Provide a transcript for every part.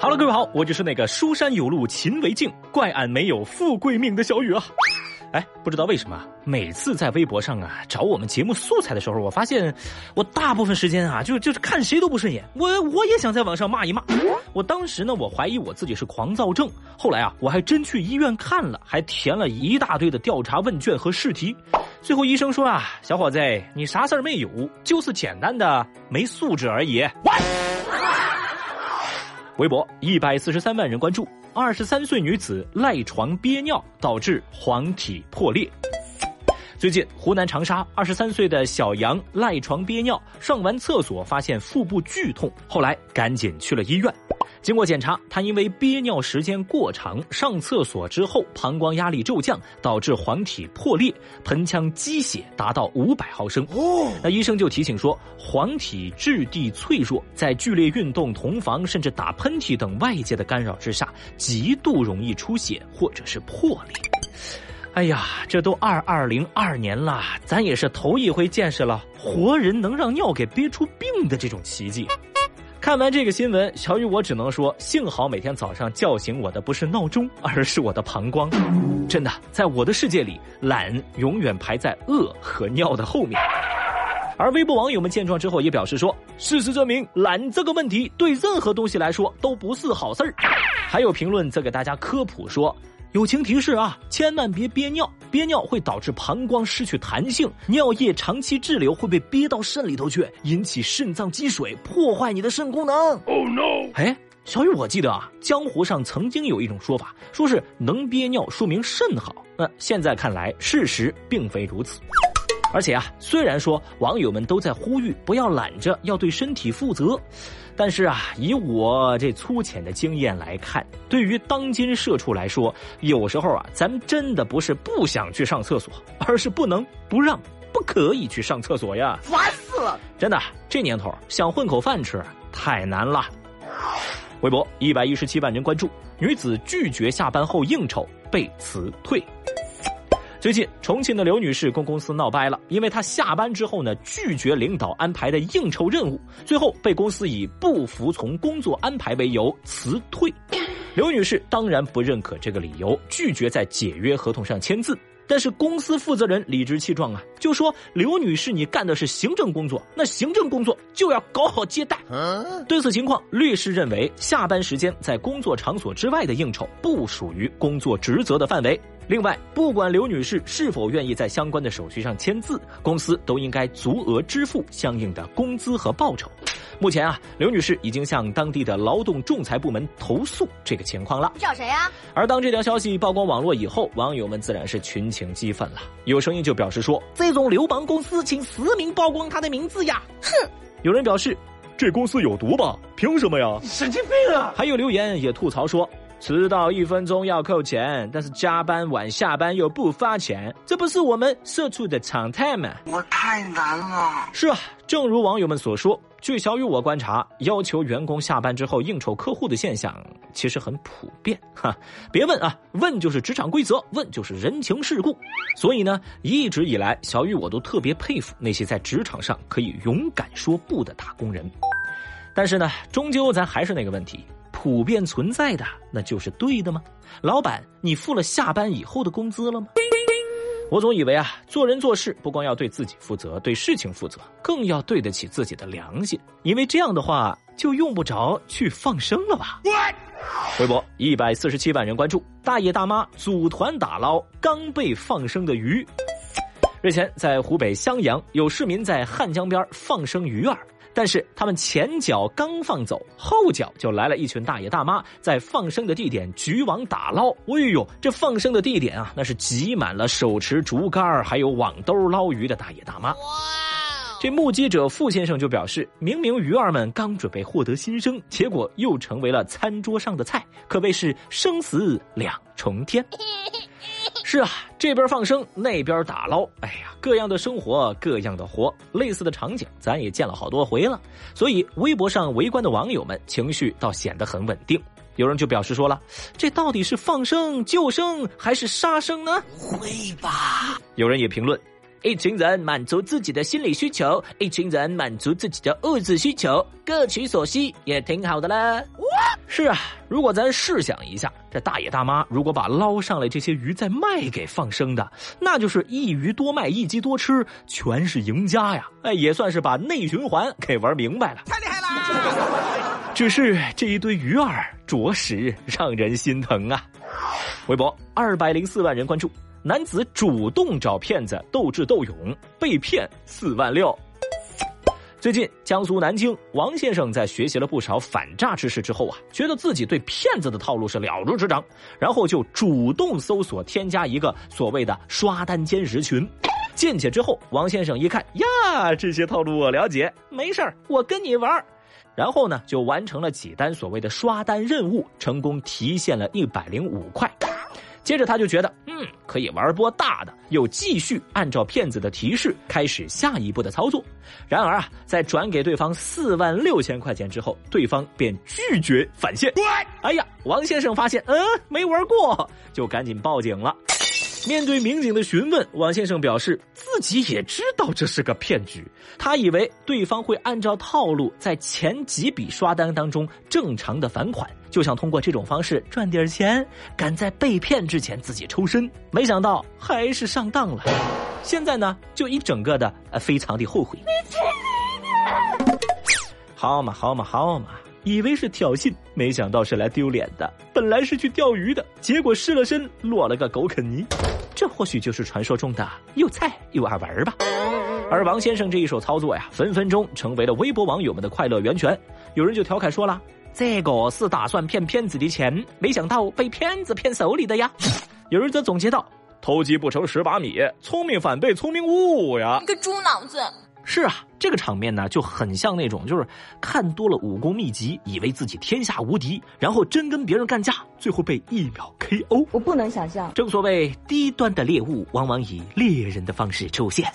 好了，各位好，我就是那个书山有路勤为径，怪俺没有富贵命的小雨啊。哎，不知道为什么，每次在微博上啊找我们节目素材的时候，我发现我大部分时间啊就就是看谁都不顺眼。我我也想在网上骂一骂。我当时呢，我怀疑我自己是狂躁症。后来啊，我还真去医院看了，还填了一大堆的调查问卷和试题。最后医生说啊，小伙子，你啥事儿没有，就是简单的没素质而已。微博一百四十三万人关注。二十三岁女子赖床憋尿导致黄体破裂。最近，湖南长沙二十三岁的小杨赖床憋尿，上完厕所发现腹部剧痛，后来赶紧去了医院。经过检查，他因为憋尿时间过长，上厕所之后膀胱压力骤降，导致黄体破裂，盆腔积血达到五百毫升。哦，那医生就提醒说，黄体质地脆弱，在剧烈运动、同房甚至打喷嚏等外界的干扰之下，极度容易出血或者是破裂。哎呀，这都二二零二年了，咱也是头一回见识了活人能让尿给憋出病的这种奇迹。看完这个新闻，小雨我只能说，幸好每天早上叫醒我的不是闹钟，而是我的膀胱。真的，在我的世界里，懒永远排在饿和尿的后面。而微博网友们见状之后也表示说，事实证明，懒这个问题对任何东西来说都不是好事儿。还有评论则给大家科普说。友情提示啊，千万别憋尿，憋尿会导致膀胱失去弹性，尿液长期滞留会被憋到肾里头去，引起肾脏积水，破坏你的肾功能。Oh no！哎，小雨，我记得啊，江湖上曾经有一种说法，说是能憋尿说明肾好。那现在看来，事实并非如此。而且啊，虽然说网友们都在呼吁不要懒着，要对身体负责。但是啊，以我这粗浅的经验来看，对于当今社畜来说，有时候啊，咱真的不是不想去上厕所，而是不能不让、不可以去上厕所呀！烦死了！真的，这年头想混口饭吃太难了。微博一百一十七万人关注，女子拒绝下班后应酬被辞退。最近，重庆的刘女士跟公司闹掰了，因为她下班之后呢，拒绝领导安排的应酬任务，最后被公司以不服从工作安排为由辞退。刘女士当然不认可这个理由，拒绝在解约合同上签字。但是公司负责人理直气壮啊，就说刘女士你干的是行政工作，那行政工作就要搞好接待。对此情况，律师认为下班时间在工作场所之外的应酬不属于工作职责的范围。另外，不管刘女士是否愿意在相关的手续上签字，公司都应该足额支付相应的工资和报酬。目前啊，刘女士已经向当地的劳动仲裁部门投诉这个情况了。你找谁呀？而当这条消息曝光网络以后，网友们自然是群情激愤了。有声音就表示说：“这种流氓公司，请实名曝光他的名字呀！”哼。有人表示：“这公司有毒吧？凭什么呀？神经病啊！”还有留言也吐槽说。迟到一分钟要扣钱，但是加班晚下班又不发钱，这不是我们社畜的常态吗？我太难了。是啊，正如网友们所说，据小雨我观察，要求员工下班之后应酬客户的现象其实很普遍。哈，别问啊，问就是职场规则，问就是人情世故。所以呢，一直以来，小雨我都特别佩服那些在职场上可以勇敢说不的打工人。但是呢，终究咱还是那个问题。普遍存在的那就是对的吗？老板，你付了下班以后的工资了吗？我总以为啊，做人做事不光要对自己负责，对事情负责，更要对得起自己的良心，因为这样的话就用不着去放生了吧。微博一百四十七万人关注，大爷大妈组团打捞刚被放生的鱼。日前，在湖北襄阳，有市民在汉江边放生鱼儿。但是他们前脚刚放走，后脚就来了一群大爷大妈，在放生的地点举网打捞。哎呦，这放生的地点啊，那是挤满了手持竹竿还有网兜捞鱼的大爷大妈。哇！这目击者傅先生就表示，明明鱼儿们刚准备获得新生，结果又成为了餐桌上的菜，可谓是生死两重天。是啊，这边放生，那边打捞，哎呀，各样的生活，各样的活，类似的场景咱也见了好多回了。所以微博上围观的网友们情绪倒显得很稳定。有人就表示说了，这到底是放生救生还是杀生呢？会吧？有人也评论，一群人满足自己的心理需求，一群人满足自己的物质需求，各取所需也挺好的啦。是啊，如果咱试想一下，这大爷大妈如果把捞上来这些鱼再卖给放生的，那就是一鱼多卖，一鸡多吃，全是赢家呀！哎，也算是把内循环给玩明白了。太厉害了！只是这一堆鱼儿，着实让人心疼啊。微博二百零四万人关注，男子主动找骗子斗智斗勇，被骗四万六。最近，江苏南京王先生在学习了不少反诈知识之后啊，觉得自己对骗子的套路是了如指掌，然后就主动搜索添加一个所谓的刷单兼职群。进去之后，王先生一看呀，这些套路我了解，没事儿，我跟你玩儿然后呢，就完成了几单所谓的刷单任务，成功提现了一百零五块。接着他就觉得，嗯，可以玩波大的，又继续按照骗子的提示开始下一步的操作。然而啊，在转给对方四万六千块钱之后，对方便拒绝返现。哎呀，王先生发现，嗯，没玩过，就赶紧报警了。面对民警的询问，王先生表示自己也知道这是个骗局。他以为对方会按照套路在前几笔刷单当中正常的返款，就想通过这种方式赚点钱，赶在被骗之前自己抽身。没想到还是上当了。现在呢，就一整个的非常的后悔。好嘛好嘛好嘛！以为是挑衅，没想到是来丢脸的。本来是去钓鱼的，结果失了身，落了个狗啃泥。这或许就是传说中的又菜又爱玩吧。而王先生这一手操作呀，分分钟成为了微博网友们的快乐源泉。有人就调侃说了：“这个是打算骗骗子的钱，没想到被骗子骗手里的呀。”有人则总结道：“偷鸡不成蚀把米，聪明反被聪明误呀！”你个猪脑子！是啊，这个场面呢就很像那种，就是看多了武功秘籍，以为自己天下无敌，然后真跟别人干架，最后被一秒 KO。我不能想象。正所谓低端的猎物往往以猎人的方式出现。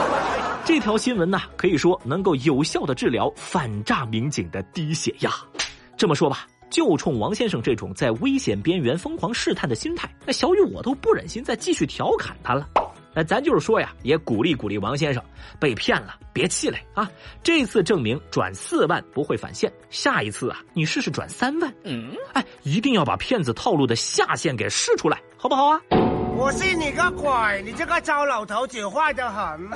这条新闻呢，可以说能够有效的治疗反诈民警的低血压。这么说吧，就冲王先生这种在危险边缘疯狂试探的心态，那小雨我都不忍心再继续调侃他了。那咱就是说呀，也鼓励鼓励王先生，被骗了别气馁啊！这次证明转四万不会返现，下一次啊，你试试转三万。嗯，哎，一定要把骗子套路的下限给试出来，好不好啊？我信你个鬼！你这个糟老头子坏得很。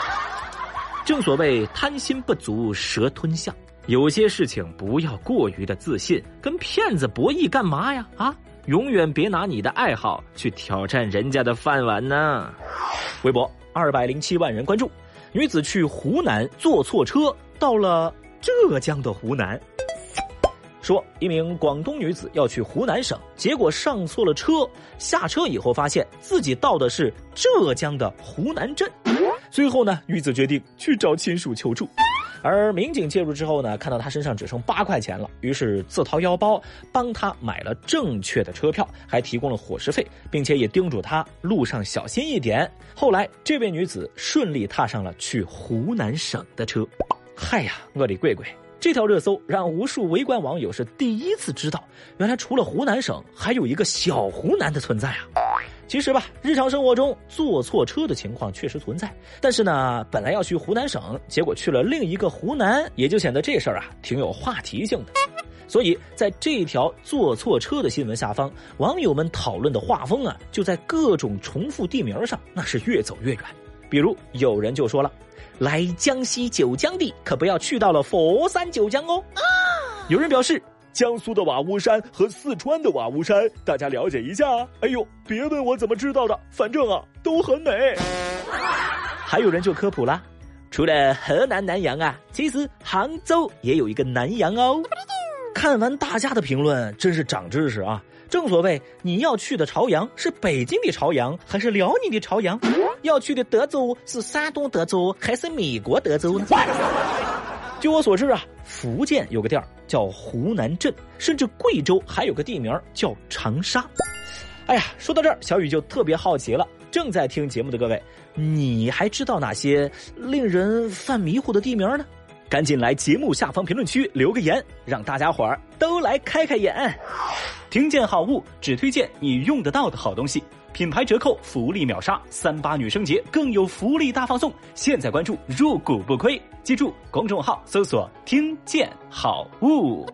正所谓贪心不足蛇吞象，有些事情不要过于的自信，跟骗子博弈干嘛呀？啊！永远别拿你的爱好去挑战人家的饭碗呢。微博二百零七万人关注，女子去湖南坐错车，到了浙江的湖南。说一名广东女子要去湖南省，结果上错了车，下车以后发现自己到的是浙江的湖南镇。最后呢，女子决定去找亲属求助。而民警介入之后呢，看到他身上只剩八块钱了，于是自掏腰包帮他买了正确的车票，还提供了伙食费，并且也叮嘱他路上小心一点。后来，这位女子顺利踏上了去湖南省的车。嗨呀，我的乖乖！这条热搜让无数围观网友是第一次知道，原来除了湖南省，还有一个小湖南的存在啊。其实吧，日常生活中坐错车的情况确实存在，但是呢，本来要去湖南省，结果去了另一个湖南，也就显得这事儿啊挺有话题性的。所以在这条坐错车的新闻下方，网友们讨论的画风啊，就在各种重复地名上，那是越走越远。比如有人就说了，来江西九江的可不要去到了佛山九江哦。啊有人表示。江苏的瓦屋山和四川的瓦屋山，大家了解一下。哎呦，别问我怎么知道的，反正啊都很美。还有人就科普啦，除了河南南阳啊，其实杭州也有一个南阳哦。看完大家的评论，真是长知识啊！正所谓，你要去的朝阳是北京的朝阳，还是辽宁的朝阳？要去的德州是山东德州，还是美国德州呢？据我所知啊，福建有个地儿叫湖南镇，甚至贵州还有个地名叫长沙。哎呀，说到这儿，小雨就特别好奇了。正在听节目的各位，你还知道哪些令人犯迷糊的地名呢？赶紧来节目下方评论区留个言，让大家伙儿都来开开眼。听见好物，只推荐你用得到的好东西。品牌折扣福利秒杀，三八女生节更有福利大放送，现在关注入股不亏。记住，公众号搜索“听见好物”。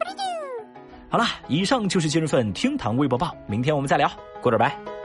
好了，以上就是今日份厅堂微博报，明天我们再聊，过点拜。